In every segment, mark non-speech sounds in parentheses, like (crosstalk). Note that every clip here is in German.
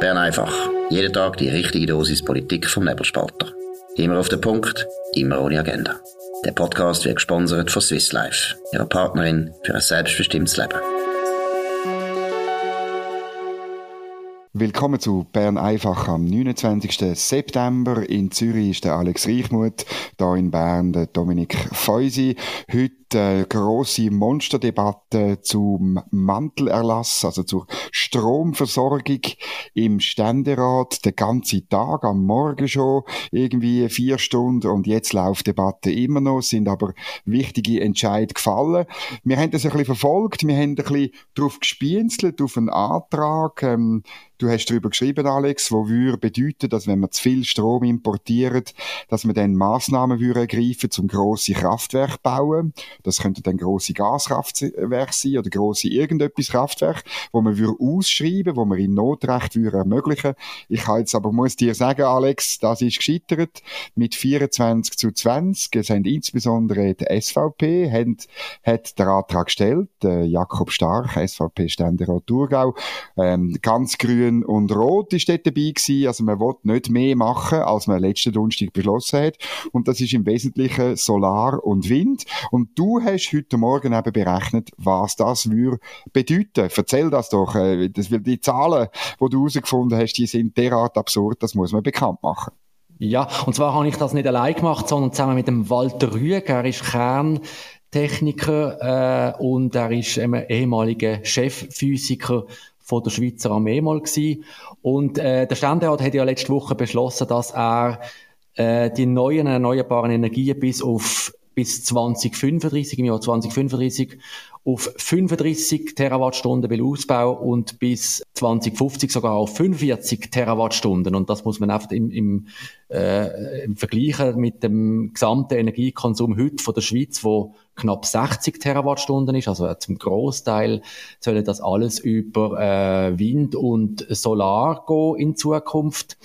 Bern einfach. Jeden Tag die richtige Dosis Politik vom Nebelspalter. Immer auf den Punkt, immer ohne Agenda. Der Podcast wird gesponsert von Swiss Life, ihrer Partnerin für ein selbstbestimmtes Leben. Willkommen zu Bern einfach am 29. September. In Zürich ist der Alex Reichmuth, da in Bern der Dominik Feusi. Heute eine grosse Monsterdebatte zum Mantelerlass, also zur Stromversorgung im Ständerat. Den ganzen Tag, am Morgen schon, irgendwie vier Stunden und jetzt läuft die Debatte immer noch, sind aber wichtige Entscheidungen gefallen. Wir haben das ein bisschen verfolgt, wir haben ein bisschen darauf gespienzelt, auf einen Antrag, ähm, Du hast darüber geschrieben, Alex, wo würde bedeuten, dass wenn man zu viel Strom importiert, dass man dann Massnahmen würde ergreifen, zum grosse Kraftwerk bauen. Das könnte dann grosse Gaskraftwerke sein oder grosse irgendetwas Kraftwerk, wo man würde ausschreiben, wo man in Notrecht würde ermöglichen. Ich kann jetzt aber muss dir sagen, Alex, das ist gescheitert mit 24 zu 20. Es haben insbesondere die SVP haben, hat den Antrag gestellt, äh, Jakob Stark, SVP-Ständerat Thurgau, ähm, ganz grün und rot ist dort dabei gewesen. Also man will nicht mehr machen, als man letzten Donnerstag beschlossen hat. Und das ist im Wesentlichen Solar und Wind. Und du du hast heute Morgen eben berechnet, was das würde bedeuten. Erzähl das doch. Äh, das, die Zahlen, die du herausgefunden hast, die sind derart absurd, das muss man bekannt machen. Ja, und zwar habe ich das nicht allein gemacht, sondern zusammen mit dem Walter Rüeg. Er ist Kerntechniker äh, und er ist ähm, ehemaliger Chefphysiker von der Schweizer Armee mal gewesen. Und äh, der Ständerat hat ja letzte Woche beschlossen, dass er äh, die neuen erneuerbaren Energien bis auf bis 2035, im Jahr 2035, auf 35 Terawattstunden will ausbauen und bis 2050 sogar auf 45 Terawattstunden. Und das muss man einfach im, im, äh, im Vergleichen mit dem gesamten Energiekonsum heute von der Schweiz, wo knapp 60 Terawattstunden ist, also zum Großteil soll das alles über äh, Wind und Solar gehen in Zukunft.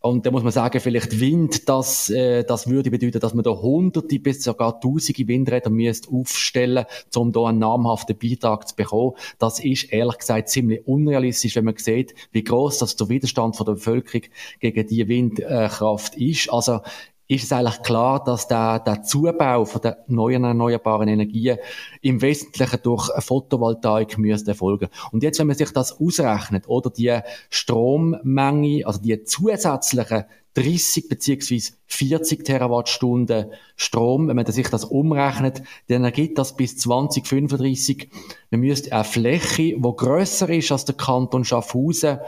Und da muss man sagen, vielleicht Wind, das, äh, das würde bedeuten, dass man da hunderte bis sogar tausende Windräder müsste aufstellen, um da einen namhaften Beitrag zu bekommen. Das ist ehrlich gesagt ziemlich unrealistisch, wenn man sieht, wie groß das der Widerstand von der Bevölkerung gegen die Windkraft ist. Also ist es eigentlich klar, dass der, der Zubau von der neuen erneuerbaren Energien im Wesentlichen durch Photovoltaik müsste erfolgen. Und jetzt, wenn man sich das ausrechnet, oder die Strommenge, also die zusätzlichen 30 beziehungsweise 40 Terawattstunden Strom, wenn man sich das umrechnet, dann ergibt das bis 2035, man müsste eine Fläche, die grösser ist als der Kanton Schaffhausen,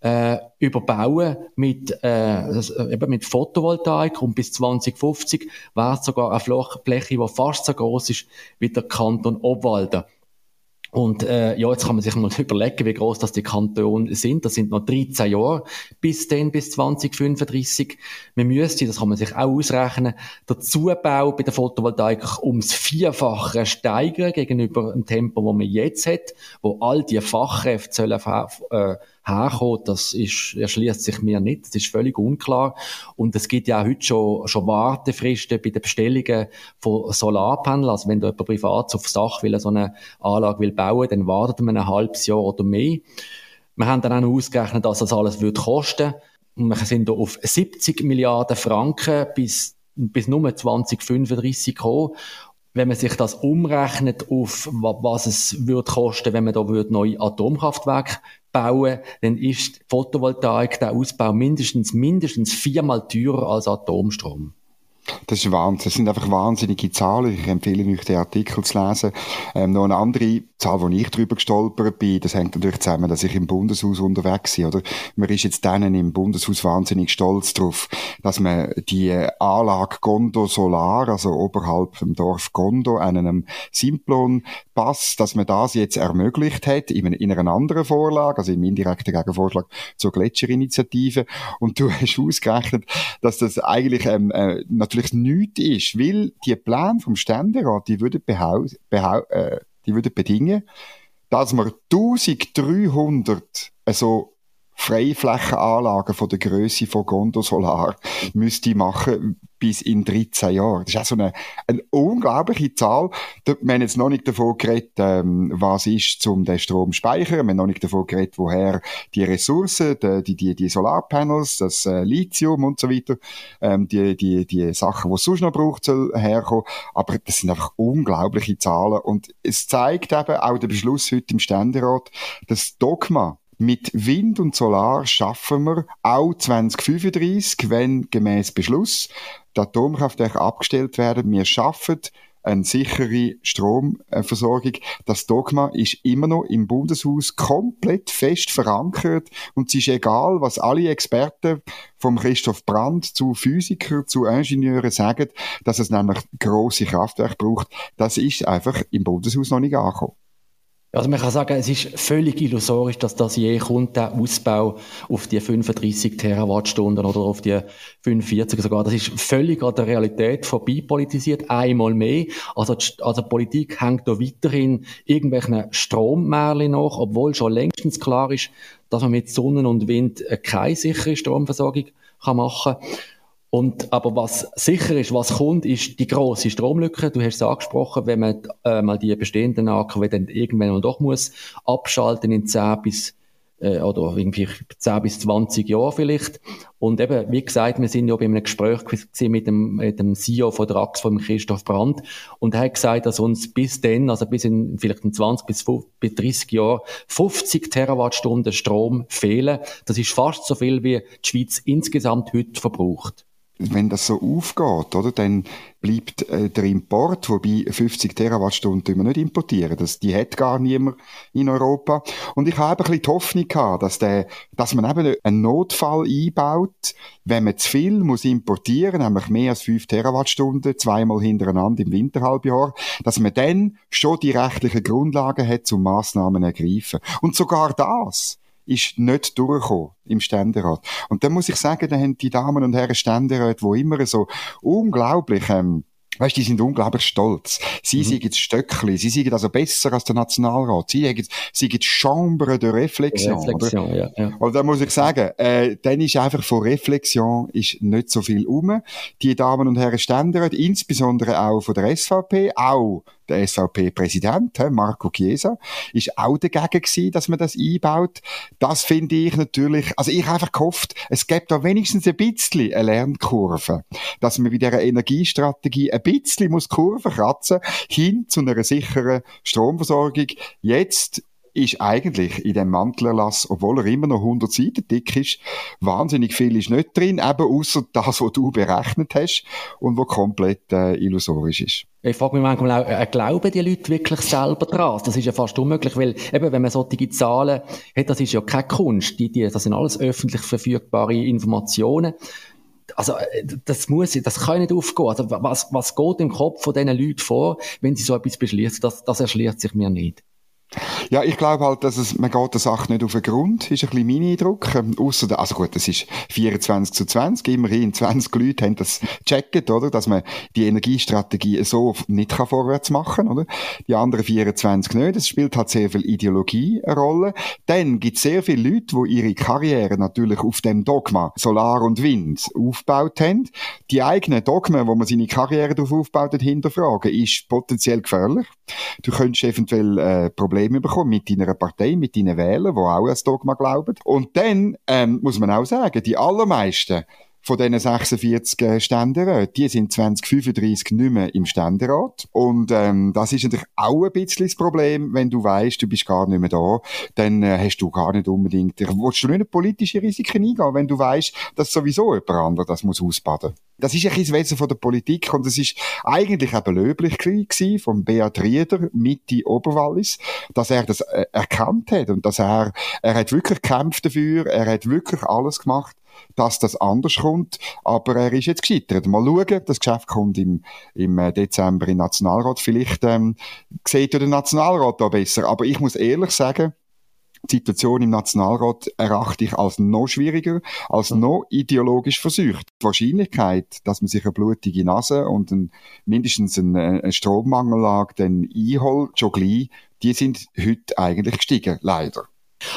äh, überbauen mit, äh, äh, eben mit Photovoltaik und bis 2050 wäre es sogar eine Fläche, die fast so groß ist wie der Kanton Obwalden. Und äh, ja, jetzt kann man sich mal (laughs) überlegen, wie groß das die Kantone sind. Das sind noch 13 Jahre bis dann, bis 2035. Man müsste, das kann man sich auch ausrechnen, der Zubau bei der Photovoltaik ums Vierfache steigern gegenüber dem Tempo, wo man jetzt hat, wo all die Fachkräfte sollen äh, herkommen, das ist, erschließt sich mir nicht. Das ist völlig unklar. Und es gibt ja heute schon, schon Wartefristen bei den Bestellungen von Solarpanels. Also wenn da jemand privat aufs Dach will, so eine Anlage will bauen, dann wartet man ein halbes Jahr oder mehr. Wir haben dann auch ausgerechnet, dass das alles wird kosten. Und wir sind auf 70 Milliarden Franken bis, bis nur 2035 gekommen wenn man sich das umrechnet auf was es würde kosten, wenn man da würde neue Atomkraftwerke bauen, dann ist Photovoltaik der Ausbau mindestens mindestens viermal teurer als Atomstrom. Das ist Wahnsinn. Das sind einfach wahnsinnige Zahlen. Ich empfehle euch, den Artikel zu lesen. Ähm, noch eine andere Zahl, wo ich drüber gestolpert bin, das hängt natürlich zusammen, dass ich im Bundeshaus unterwegs bin, oder? Man ist jetzt denen im Bundeshaus wahnsinnig stolz drauf, dass man die Anlage Gondo Solar, also oberhalb vom Dorf Gondo, an einem Simplon Pass, dass man das jetzt ermöglicht hat, in, in einer anderen Vorlage, also im indirekten Gegenvorschlag zur Gletscherinitiative. Und du (laughs) hast ausgerechnet, dass das eigentlich ähm, äh, natürlich nichts ist, weil die Pläne vom Ständerat, die würden, behau behau äh, die würden bedingen, dass man 1300 also Freiflächenanlagen von der Größe von Gondo Solar müsste machen, bis in 13 Jahren. Das ist auch so eine, eine unglaubliche Zahl. Wir haben jetzt noch nicht davon geredet, ähm, was ist, um den Strom zu speichern. Wir haben noch nicht davon geredet, woher die Ressourcen, die, die, die Solarpanels, das äh, Lithium und so weiter, ähm, die, die, die Sachen, die es sonst noch braucht, soll herkommen. Aber das sind einfach unglaubliche Zahlen. Und es zeigt eben auch der Beschluss heute im Ständerat, das Dogma, mit Wind und Solar schaffen wir auch 2035, wenn gemäß Beschluss die Atomkraftwerke abgestellt werden. Wir schaffen eine sichere Stromversorgung. Das Dogma ist immer noch im Bundeshaus komplett fest verankert und es ist egal, was alle Experten vom Christoph Brandt zu Physikern, zu Ingenieuren sagen, dass es nämlich große Kraftwerke braucht. Das ist einfach im Bundeshaus noch nicht angekommen. Also man kann sagen, es ist völlig illusorisch, dass das je kommt, der Ausbau auf die 35 Terawattstunden oder auf die 45 sogar. Das ist völlig an der Realität vorbei politisiert, einmal mehr. Also die, also die Politik hängt da weiterhin irgendwelchen Strommärchen nach, obwohl schon längstens klar ist, dass man mit Sonne und Wind keine sichere Stromversorgung kann machen kann. Und, aber was sicher ist, was kommt, ist die große Stromlücke. Du hast es angesprochen, wenn man äh, mal die bestehenden AKW dann irgendwann mal doch muss abschalten in 10 bis äh, oder irgendwie 10 bis 20 Jahren vielleicht. Und eben, wie gesagt, wir sind ja bei einem Gespräch mit dem, mit dem CEO von der AX, von Christoph Brandt, und er hat gesagt, dass uns bis dann, also bis in vielleicht in 20 bis, 30 Jahren, 50 Terawattstunden Strom fehlen. Das ist fast so viel, wie die Schweiz insgesamt heute verbraucht wenn das so aufgeht, oder, dann bleibt äh, der Import, wobei 50 Terawattstunden wir nicht importieren, das, die hat gar niemand in Europa. Und ich habe ein bisschen die Hoffnung gehabt, dass, der, dass man eben einen Notfall einbaut, wenn man zu viel muss importieren, nämlich mehr als 5 Terawattstunden, zweimal hintereinander im Winterhalbjahr, dass man dann schon die rechtlichen Grundlagen hat, zum Massnahmen ergreifen. Und sogar das ist nicht durchgekommen im Ständerat. Und da muss ich sagen, da haben die Damen und Herren Ständerat, wo immer so unglaublich, ähm, Weißt, die sind unglaublich stolz. Sie mhm. sind jetzt Stöckli, sie sind also besser als der Nationalrat. Sie sind, sie sind Chambre de Reflexion. Reflexion oder? Ja, ja. Und da muss ich sagen, äh, dann ist einfach von Reflexion ist nicht so viel um. Die Damen und Herren Ständerat, insbesondere auch von der SVP, auch der SVP-Präsident, Marco Chiesa, ist auch dagegen gewesen, dass man das einbaut. Das finde ich natürlich, also ich habe einfach gehofft, es gibt da wenigstens ein bisschen eine Lernkurve, dass man bei dieser Energiestrategie ein bisschen muss Kurve kratzen, hin zu einer sicheren Stromversorgung. Jetzt ist eigentlich in dem Mantelerlass, obwohl er immer noch 100 Seiten dick ist, wahnsinnig viel ist nicht drin, eben außer das, was du berechnet hast und was komplett äh, illusorisch ist. Ich frage mich manchmal auch, äh, glauben die Leute wirklich selber dran? Das ist ja fast unmöglich, weil eben, wenn man solche Zahlen hat, das ist ja keine Kunst. Die, die, das sind alles öffentlich verfügbare Informationen. Also, äh, das muss, das kann nicht aufgehen. Also, was, was geht im Kopf von diesen Leuten vor, wenn sie so etwas beschließen? Das, das erschließt sich mir nicht. Ja, ich glaube halt, dass es, man geht der Sache nicht auf den Grund, ist ein bisschen mein Eindruck. Ähm, ausser, also gut, das ist 24 zu 20, immerhin 20 Leute haben das gecheckt, oder? Dass man die Energiestrategie so nicht kann vorwärts machen, oder? Die anderen 24 nicht. Es spielt halt sehr viel Ideologie eine Rolle. Dann gibt es sehr viele Leute, die ihre Karriere natürlich auf dem Dogma Solar und Wind aufgebaut haben. Die eigenen Dogmen, wo man seine Karriere darauf aufbaut hat, hinterfragen, ist potenziell gefährlich. Du könntest eventuell äh, Probleme bekommen mit deiner Partei, mit deinen Wählern, die auch an das Dogma glauben. Und dann ähm, muss man auch sagen, die allermeisten von diesen 46 Ständeräten, die sind 2035 nicht mehr im Ständerat. Und ähm, das ist natürlich auch ein bisschen das Problem, wenn du weißt, du bist gar nicht mehr da, dann äh, hast du gar nicht unbedingt, willst du nicht politische Risiken eingehen, wenn du weißt, dass sowieso jemand anderes das muss ausbaden. Das ist ein bisschen das Wesen von der Politik und es ist eigentlich eben löblich gewesen von Beat Rieder, Mitte Oberwallis, dass er das äh, erkannt hat und dass er, er hat wirklich gekämpft dafür, er hat wirklich alles gemacht, dass das anders kommt, aber er ist jetzt gescheitert. Mal schauen, das Geschäft kommt im, im äh, Dezember in den Nationalrat. Vielleicht ähm, sieht ja der Nationalrat da besser, aber ich muss ehrlich sagen, die Situation im Nationalrat erachte ich als noch schwieriger, als noch ideologisch versucht. Die Wahrscheinlichkeit, dass man sich eine blutige Nase und ein, mindestens eine, eine Strommangellage dann einholt, schon gleich, die sind heute eigentlich gestiegen, leider.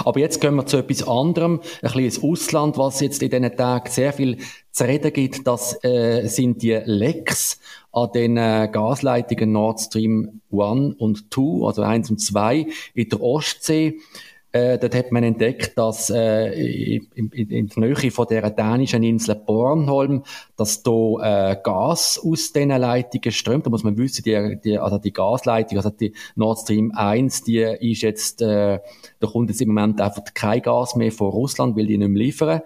Aber jetzt gehen wir zu etwas anderem, ein bisschen ins Ausland, was jetzt in diesen Tagen sehr viel zu reden gibt, das äh, sind die Lecks an den äh, Gasleitungen Nord Stream 1 und 2, also 1 und 2 in der Ostsee. Äh, dort hat man entdeckt, dass äh, in, in, in der Nähe von der dänischen Insel Bornholm, dass da äh, Gas aus diesen Leitungen strömt. Da muss man wissen, die, die, also die Gasleitung, also die Nord Stream 1, die ist jetzt, äh, da kommt jetzt im Moment einfach kein Gas mehr von Russland, weil die nicht mehr liefern.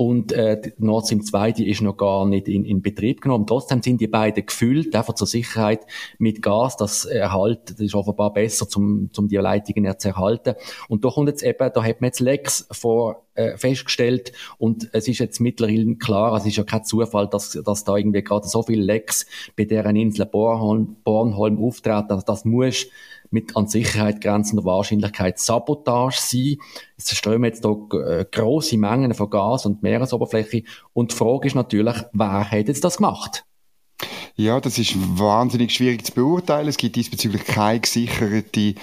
Und äh, Nord Stream 2, die ist noch gar nicht in, in Betrieb genommen. Trotzdem sind die beiden gefüllt, einfach zur Sicherheit mit Gas. Das erhalt, das ist offenbar besser, zum, zum die Leitungen zu erhalten. Und da kommt jetzt eben, da hat man jetzt Lecks vor, äh, festgestellt und es ist jetzt mittlerweile klar, es ist ja kein Zufall, dass, dass da irgendwie gerade so viele Lecks bei deren Insel Bornholm, Bornholm auftreten. Also das muss mit an Sicherheit grenzender Wahrscheinlichkeit Sabotage sein. Es strömen jetzt hier äh, grosse Mengen von Gas und Meeresoberfläche. Und die Frage ist natürlich, wer hat jetzt das gemacht? Ja, das ist wahnsinnig schwierig zu beurteilen. Es gibt diesbezüglich keine gesicherte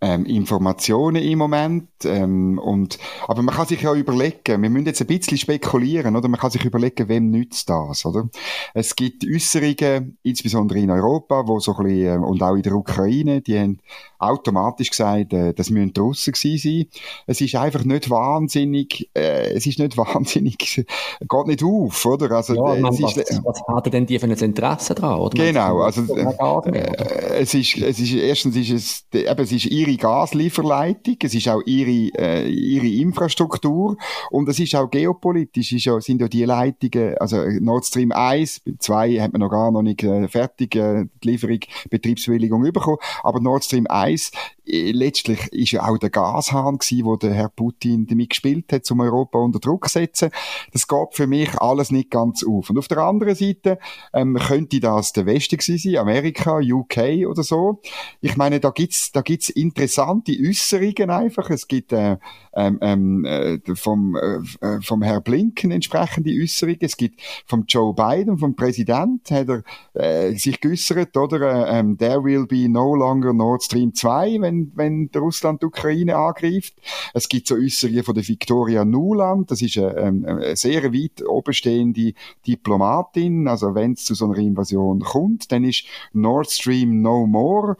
ähm, Informationen im Moment. Ähm, und, aber man kann sich ja überlegen, wir müssen jetzt ein bisschen spekulieren, oder? Man kann sich überlegen, wem nützt das, oder? Es gibt Äußerungen, insbesondere in Europa, wo so ein bisschen, äh, und auch in der Ukraine, die haben automatisch gesagt, äh, das müssen die Russen gewesen sein. Es ist einfach nicht wahnsinnig, äh, es ist nicht (laughs) wahnsinnig, geht nicht auf, oder? Also, ja, man, es was, ist, was hat denn die für ein Interesse dran, oder? Genau, also, äh, es ist, es ist, erstens ist es, eben, es ist ihre Gaslieferleitung, es ist auch ihre, äh, ihre Infrastruktur und es ist auch geopolitisch, ist ja, sind ja die Leitungen, also Nord Stream 1, 2 hat man noch gar noch nicht äh, fertig, äh, die Lieferung, Betriebsbewilligung bekommen, aber Nord Stream 1 äh, letztlich ist ja auch der Gashahn gewesen, wo der Herr Putin damit gespielt hat, um Europa unter Druck zu setzen. Das geht für mich alles nicht ganz auf. Und auf der anderen Seite ähm, könnte das der Westen gewesen sein, Amerika, UK oder so. Ich meine, da gibt's da gibt's interessante Äußerungen einfach. Es gibt äh, ähm, ähm, äh, vom, äh, äh, vom Herr Blinken entsprechende Äußerungen. Es gibt vom Joe Biden, vom Präsident, hat er äh, sich geäußert, oder? Äh, ähm, there will be no longer Nord Stream 2, wenn, wenn Russland die Ukraine angreift. Es gibt so Äußerungen von der Victoria Nuland, das ist eine, ähm, eine sehr weit obenstehende Diplomatin. Also wenn es zu so einer Invasion kommt, dann ist Nord Stream no more.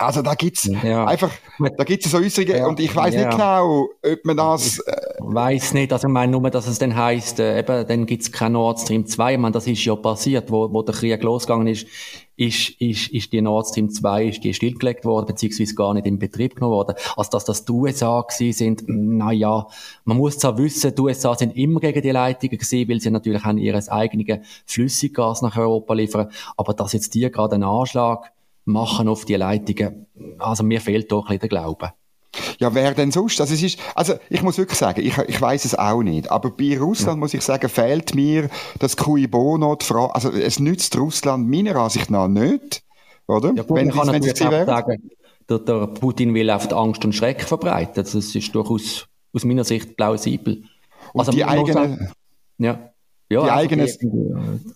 Also da gibt's ja. einfach, da gibt's so Äußerungen ja. und ich weiß ja. nicht genau, ob man das... Äh, weiß nicht, also ich meine nur, dass es dann heisst, äh, eben, dann gibt's kein Nord Stream 2, ich meine, das ist ja passiert, wo, wo der Krieg losgegangen ist, ist, ist, ist die Nord Stream 2 ist die stillgelegt worden, beziehungsweise gar nicht in Betrieb genommen worden. Also dass das die USA gewesen sind, na ja, man muss zwar wissen, die USA sind immer gegen die Leitungen gewesen, weil sie natürlich auch ihres eigenen Flüssiggas nach Europa liefern, aber dass jetzt die gerade einen Anschlag machen auf die Leitungen. Also mir fehlt doch ein bisschen der Glaube. Ja, wer denn sonst? Also, es ist, also ich muss wirklich sagen, ich, ich weiß es auch nicht. Aber bei Russland ja. muss ich sagen, fehlt mir das Cui Bono, die Frage, also es nützt Russland meiner Ansicht nach nicht, oder? Ja, gut, wenn, man kann wenn natürlich auch sagen, der, der Putin will auf Angst und Schreck verbreiten. Das ist durchaus aus meiner Sicht plausibel. Und also, die eigene... Ja. Ja, die eigene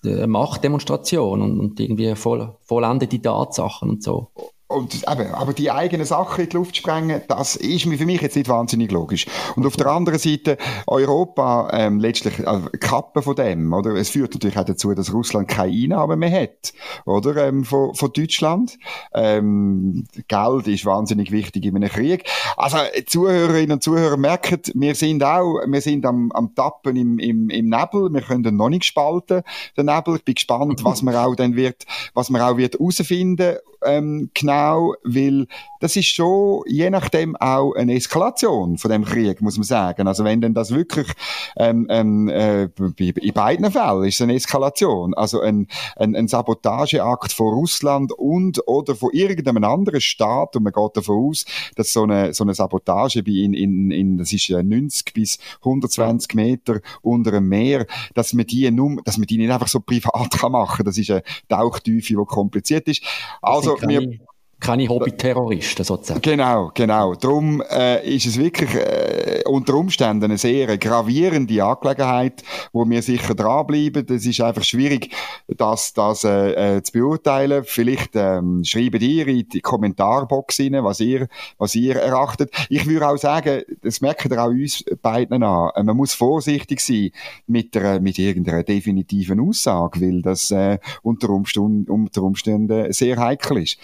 äh, Machtdemonstration und, und irgendwie voll, vollendete Tatsachen und so und eben, aber die eigenen Sachen in die Luft sprengen, das ist für mich jetzt nicht wahnsinnig logisch. Und auf der anderen Seite, Europa ähm, letztlich also Kappe von dem, oder? Es führt natürlich auch dazu, dass Russland keine Einnahmen mehr hat, oder? Ähm, von, von Deutschland. Ähm, Geld ist wahnsinnig wichtig in einem Krieg. Also Zuhörerinnen und Zuhörer merken, wir sind auch, wir sind am, am Tappen im, im, im Nebel. Wir können noch nicht spalten, den Nebel. Ich bin gespannt, was man auch dann wird, was man auch wird herausfinden ähm, genau, weil das ist schon je nachdem auch eine Eskalation von dem Krieg, muss man sagen. Also wenn denn das wirklich ähm, ähm, äh, in beiden Fällen ist es eine Eskalation, also ein, ein, ein Sabotageakt von Russland und oder von irgendeinem anderen Staat und man geht davon aus, dass so eine so eine Sabotage bei in, in, in das ist 90 bis 120 Meter unter dem Meer, dass man die nur, dass man die nicht einfach so privat (laughs) kann machen. Das ist eine Tauchtiefe, die kompliziert ist. Also wir, keine Hobby-Terroristen sozusagen. Genau, genau. Darum äh, ist es wirklich äh, unter Umständen eine sehr gravierende Angelegenheit, wo wir sicher dranbleiben. Es ist einfach schwierig, das, das äh, äh, zu beurteilen. Vielleicht ähm, schreiben ihr in die Kommentarbox rein, was ihr, was ihr erachtet. Ich würde auch sagen, das merken ihr auch uns beiden an, äh, man muss vorsichtig sein mit, der, mit irgendeiner definitiven Aussage, weil das äh, unter, Umständen, unter Umständen sehr heikel ist.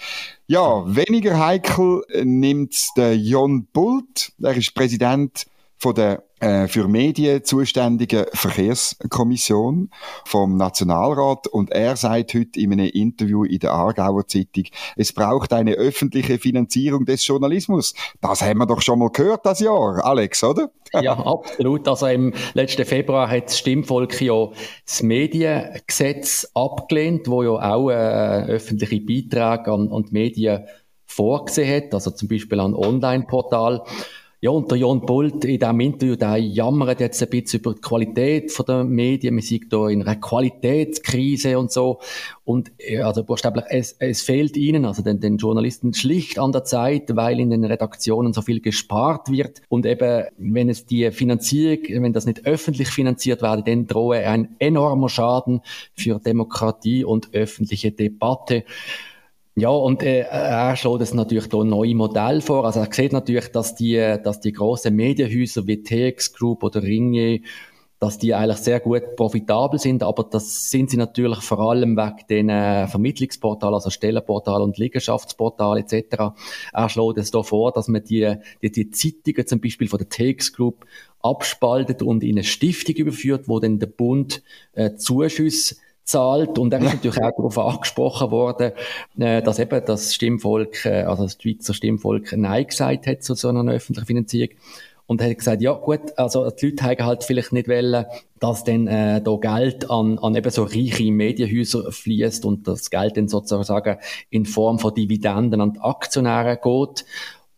Ja, weniger heikel nimmt der Jon Bult. Er ist Präsident von der äh, für Medien zuständigen Verkehrskommission vom Nationalrat und er sagt heute in einem Interview in der Aargauer Zeitung, es braucht eine öffentliche Finanzierung des Journalismus. Das haben wir doch schon mal gehört das Jahr, Alex, oder? ja, absolut. Also im letzten Februar hat das Stimmvolk ja das Mediengesetz abgelehnt, wo ja auch äh, öffentliche Beiträge an, an die Medien vorgesehen hat, also zum Beispiel an Online-Portal. Ja, und der Jon Bolt in diesem Interview, der jammert jetzt ein bisschen über die Qualität der Medien. Man sieht da in einer Qualitätskrise und so. Und, also buchstäblich, es, es fehlt ihnen, also den, den Journalisten schlicht an der Zeit, weil in den Redaktionen so viel gespart wird. Und eben, wenn es die Finanzierung, wenn das nicht öffentlich finanziert werde, dann drohe ein enormer Schaden für Demokratie und öffentliche Debatte. Ja, und äh, er schlägt es natürlich da neue Modell vor. Also er sieht natürlich, dass die, dass die großen Medienhäuser wie TX Group oder Ringier, dass die eigentlich sehr gut profitabel sind, aber das sind sie natürlich vor allem wegen den äh, Vermittlungsportalen, also Stellenportal und Liegenschaftsportal etc. Er schlägt es da vor, dass man die, die, die Zeitungen zum Beispiel von der TX Group abspaltet und in eine Stiftung überführt, wo dann der Bund äh, Zuschüsse zahlt. Und er ist natürlich auch darauf angesprochen worden, äh, dass eben das Stimmvolk, äh, also das Schweizer Stimmvolk Nein gesagt hat zu so einer öffentlichen Finanzierung. Und hat gesagt, ja gut, also die Leute haben halt vielleicht nicht wollen, dass dann äh, da Geld an, an eben so reiche Medienhäuser fließt und das Geld dann sozusagen in Form von Dividenden an die Aktionäre geht.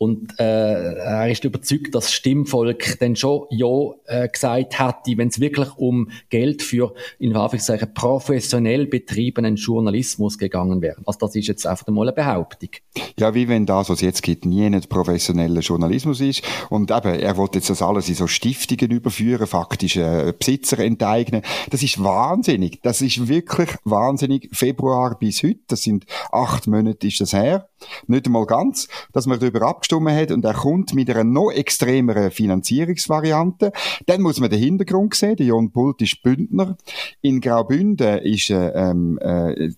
Und äh, er ist überzeugt, dass das Stimmvolk dann schon ja äh, gesagt hätte, wenn es wirklich um Geld für in Anführungszeichen professionell betriebenen Journalismus gegangen wäre. Also das ist jetzt einfach mal eine Behauptung. Ja, wie wenn das, was jetzt gibt, nie nicht professioneller Journalismus ist. Und eben, er wollte jetzt das alles in so Stiftungen überführen, faktisch äh, Besitzer enteignen. Das ist wahnsinnig. Das ist wirklich wahnsinnig. Februar bis heute, das sind acht Monate ist das her. Nicht einmal ganz, dass man darüber abgestimmt hat und er kommt mit einer noch extremeren Finanzierungsvariante. Dann muss man den Hintergrund sehen. Der Jon Pult ist Bündner. In Graubünden ist äh, ähm, äh,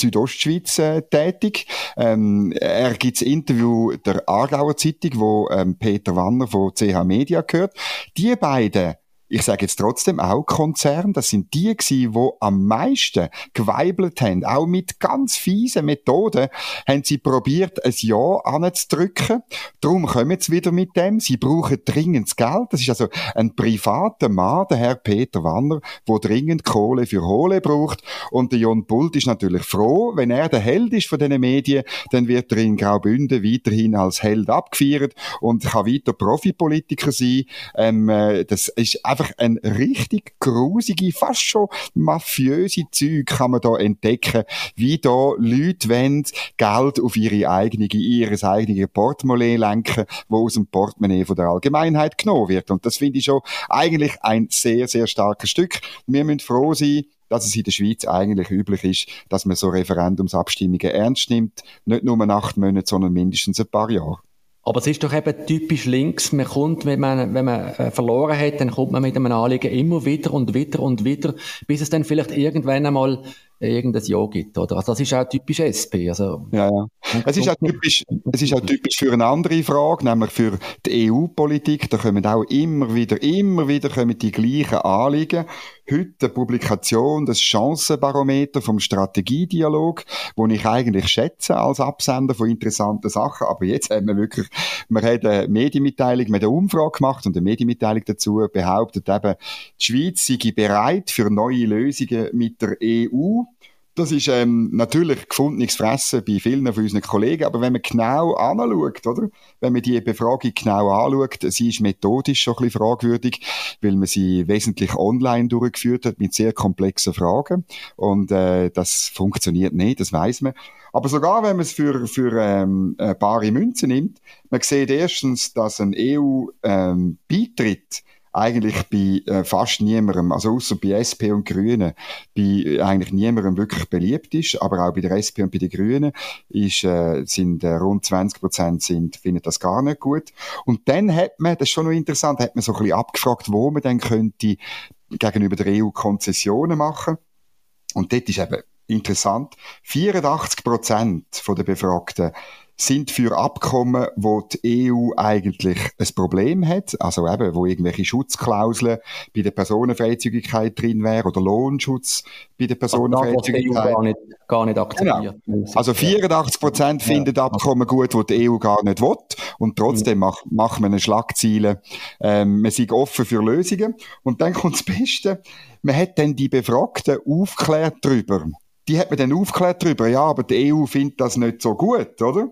Südostschweiz äh, tätig. Ähm, er gibt das Interview der Aargauer Zeitung, wo ähm, Peter Wanner von CH Media gehört. Die beiden ich sage jetzt trotzdem auch Konzern, das sind die gewesen, die am meisten geweibelt haben. Auch mit ganz fiesen Methoden haben sie probiert, ein Ja anzudrücken. Darum kommen sie wieder mit dem. Sie brauchen dringend Geld. Das ist also ein privater Mann, der Herr Peter Wanner, der dringend Kohle für Hohle braucht. Und der Jon Bult ist natürlich froh, wenn er der Held ist von diesen Medien, dann wird er in Graubünden weiterhin als Held abgefeiert und kann weiter Profipolitiker sein. Ähm, äh, das ist einfach einfach ein richtig grusige, fast schon mafiöse Zeug kann man da entdecken, wie da Leute wollen Geld auf ihre eigene, ihres eigenen Portemonnaie lenken, wo aus dem Portemonnaie von der Allgemeinheit genommen wird. Und das finde ich schon eigentlich ein sehr, sehr starkes Stück. Wir müssen froh sein, dass es in der Schweiz eigentlich üblich ist, dass man so Referendumsabstimmungen ernst nimmt. Nicht nur acht Monate, sondern mindestens ein paar Jahre. Aber es ist doch eben typisch links. Man kommt, wenn man, wenn man äh, verloren hat, dann kommt man mit einem Anliegen immer wieder und wieder und wieder, bis es dann vielleicht irgendwann einmal irgendein Ja gibt, oder? Also das ist auch typisch SP. Also, ja, ja. Es ist, auch typisch, es ist auch typisch für eine andere Frage, nämlich für die EU-Politik. Da kommen auch immer wieder, immer wieder kommen die gleichen Anliegen. Heute eine Publikation des Chancenbarometer vom Strategiedialog, wo ich eigentlich schätze als Absender von interessanten Sachen. Aber jetzt haben wir wirklich, wir haben eine Medienmitteilung, wir haben eine Umfrage gemacht und eine Medienmitteilung dazu behauptet eben, die Schweiz sei bereit für neue Lösungen mit der EU Das ist ähm, natürlich gefundenes Fressen bei vielen von unseren Kollegen, aber wenn man genau anschaut, oder? Wenn man die Befragung genau anschaut, sie ist methodisch schon ein bisschen fragwürdig, weil man sie wesentlich online durchgeführt hat mit sehr komplexen Fragen und äh, das funktioniert nicht, das weiß man. Aber sogar wenn man es für, für ähm, äh, bare Münze nimmt, man sieht erstens, dass ein EU-Beitritt ähm, eigentlich bei äh, fast niemandem, also außer bei SP und Grünen, bei äh, eigentlich niemandem wirklich beliebt ist, aber auch bei der SP und bei den Grünen ist, äh, sind äh, rund 20 Prozent sind, finden das gar nicht gut. Und dann hat man, das ist schon noch interessant, hat man so ein bisschen abgefragt, wo man dann könnte gegenüber der EU Konzessionen machen. Und dort ist eben interessant, 84 Prozent der Befragten sind für Abkommen, wo die EU eigentlich ein Problem hat, also eben, wo irgendwelche Schutzklauseln bei der Personenfreizügigkeit drin wären oder Lohnschutz bei der Personenfreizügigkeit. E gar nicht, gar nicht akzeptiert. Genau. Also 84 Prozent ja. finden Abkommen gut, wo die EU gar nicht will und trotzdem mhm. macht, macht man eine Schlagziele. Ähm, man ist offen für Lösungen und dann kommt das Beste, man hat dann die Befragten aufgeklärt darüber. Die hat man dann aufgeklärt darüber, ja, aber die EU findet das nicht so gut, oder?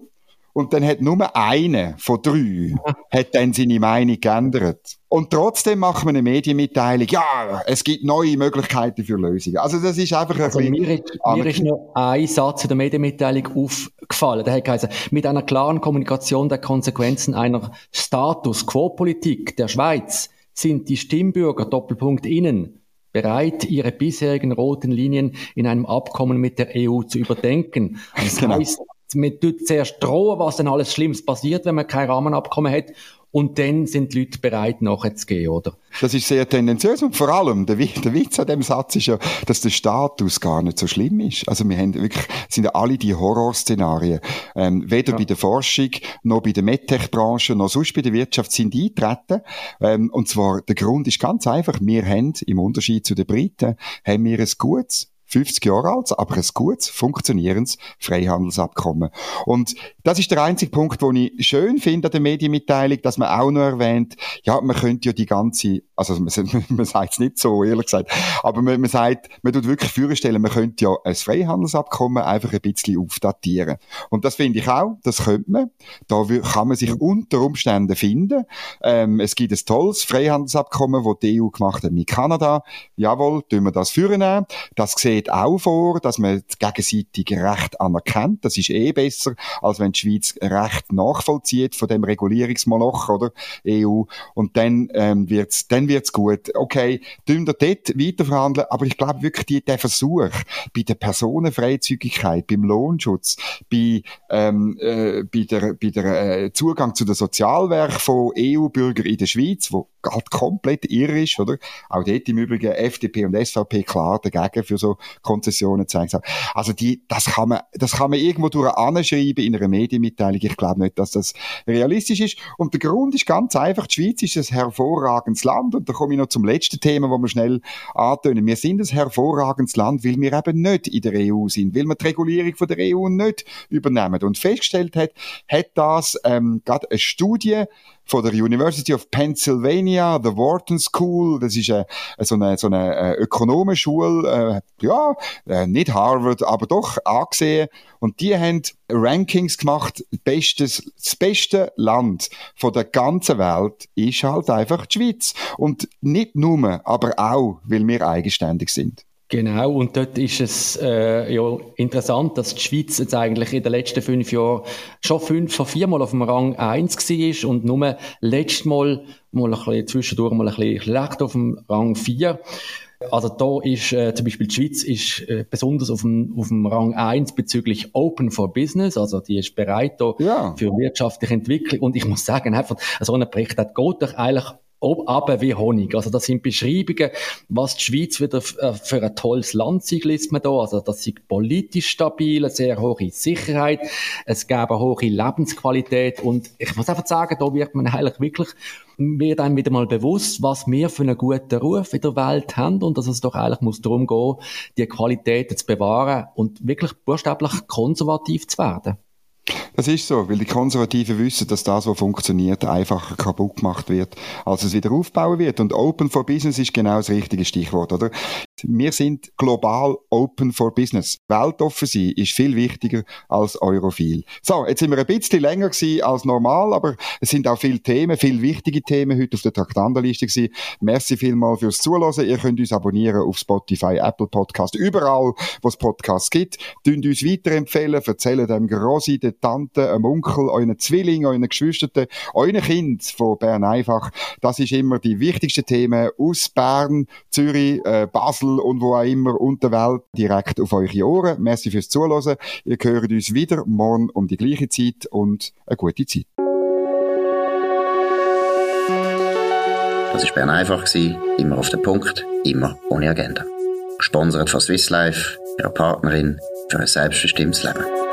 Und dann hat nur eine von drei (laughs) hat dann seine Meinung geändert. Und trotzdem macht man eine Medienmitteilung, ja, es gibt neue Möglichkeiten für Lösungen. Also das ist einfach ein also bisschen... Mir ist, mir ist noch ein Satz in der Medienmitteilung aufgefallen. Der hat geheißen, mit einer klaren Kommunikation der Konsequenzen einer Status-Quo-Politik der Schweiz sind die Stimmbürger, Doppelpunkt innen, bereit, ihre bisherigen roten Linien in einem Abkommen mit der EU zu überdenken. Das genau. heißt, man tut zuerst drohen, was dann alles Schlimmes passiert, wenn man kein Rahmenabkommen hat. Und dann sind die Leute bereit, nachzugehen, oder? Das ist sehr tendenziös und vor allem, der, der Witz an dem Satz ist ja, dass der Status gar nicht so schlimm ist. Also wir haben wirklich, sind ja alle die Horrorszenarien, ähm, weder ja. bei der Forschung, noch bei der MedTech-Branche, noch sonst bei der Wirtschaft sind eintreten. Ähm, und zwar, der Grund ist ganz einfach, wir haben, im Unterschied zu den Briten, haben wir ein gutes 50 Jahre alt, aber ein gutes, funktionierendes Freihandelsabkommen. Und das ist der einzige Punkt, den ich schön finde an der Medienmitteilung, dass man auch noch erwähnt, ja, man könnte ja die ganze, also man, (laughs) man sagt es nicht so, ehrlich gesagt, aber man, man sagt, man tut wirklich vorstellen, man könnte ja ein Freihandelsabkommen einfach ein bisschen aufdatieren. Und das finde ich auch, das könnte man. Da kann man sich unter Umständen finden. Ähm, es gibt ein tolles Freihandelsabkommen, das die EU gemacht hat mit Kanada. Jawohl, tun wir das führen. Das sieht auch vor, dass man das gegenseitige Recht anerkennt. Das ist eh besser, als wenn die Schweiz Recht nachvollzieht von dem Regulierungsmoloch, oder? EU. Und dann, ähm, wird's, dann wird's gut. Okay, tun wir dort weiter verhandeln. Aber ich glaube wirklich, die, der Versuch, bei der Personenfreizügigkeit, beim Lohnschutz, bei, ähm, äh, bei der, bei der äh, Zugang zu den Sozialwerk von EU-Bürgern in der Schweiz, wo halt komplett irre ist, oder? Auch dort im Übrigen FDP und SVP klar dagegen für so Konzessionen zeigen. Also die, das kann man, das kann man irgendwo durch anschreiben in einer Medienmitteilung. Ich glaube nicht, dass das realistisch ist. Und der Grund ist ganz einfach, die Schweiz ist ein hervorragendes Land. Und da komme ich noch zum letzten Thema, wo wir schnell antönen. Wir sind ein hervorragendes Land, weil wir eben nicht in der EU sind, weil wir die Regulierung von der EU nicht übernehmen. Und festgestellt hat, hat das ähm, gerade eine Studie von der University of Pennsylvania, the Wharton School, das ist eine, so eine, so eine äh, Ökonomenschule, äh, ja, äh, nicht Harvard, aber doch angesehen. Und die haben Rankings gemacht, bestes, das beste Land von der ganzen Welt ist halt einfach die Schweiz. Und nicht nur, aber auch, weil wir eigenständig sind. Genau, und dort ist es äh, ja interessant, dass die Schweiz jetzt eigentlich in den letzten fünf Jahren schon fünf von viermal auf dem Rang eins war und nur letztes Mal, mal ein bisschen zwischendurch mal ein bisschen schlecht auf dem Rang vier. Also da ist äh, zum Beispiel die Schweiz ist äh, besonders auf dem, auf dem Rang eins bezüglich Open for Business, also die ist bereit da ja. für wirtschaftliche Entwicklung und ich muss sagen, einfach so ein Projekt, das geht doch eigentlich aber wie Honig. Also das sind Beschreibungen, was die Schweiz wieder äh, für ein tolles Land sei, liest man da. Also das ist politisch stabil, sehr hohe Sicherheit, es gäbe eine hohe Lebensqualität und ich muss einfach sagen, da wird man eigentlich wirklich wird einem wieder mal bewusst, was wir für einen guten Ruf in der Welt haben und dass es doch eigentlich muss darum gehen, die Qualität zu bewahren und wirklich buchstäblich konservativ zu werden. Das ist so, weil die Konservativen wissen, dass das, was funktioniert, einfacher kaputt gemacht wird, als es wieder aufbauen wird. Und Open for Business ist genau das richtige Stichwort, oder? Wir sind global open for business. Weltoffen sein ist viel wichtiger als Europhil. So, jetzt sind wir ein bisschen länger gewesen als normal, aber es sind auch viele Themen, viele wichtige Themen heute auf der Traktandenliste gewesen. Merci vielmal fürs Zuhören. Ihr könnt uns abonnieren auf Spotify, Apple Podcast, überall, wo es Podcasts gibt. Dünnt uns weiterempfehlen, erzählen dem Grossi, der dem Onkel, euren Zwillingen, euren Geschwistern, euren Kind von Bern einfach. Das ist immer die wichtigsten Themen aus Bern, Zürich, äh, Basel und wo auch immer und der Welt direkt auf eure Ohren. Merci fürs Zuhören. Ihr hört uns wieder morgen um die gleiche Zeit und eine gute Zeit. Das war Bern einfach, immer auf den Punkt, immer ohne Agenda. Gesponsert von Swiss Life, ihrer Partnerin für ein selbstbestimmtes Leben.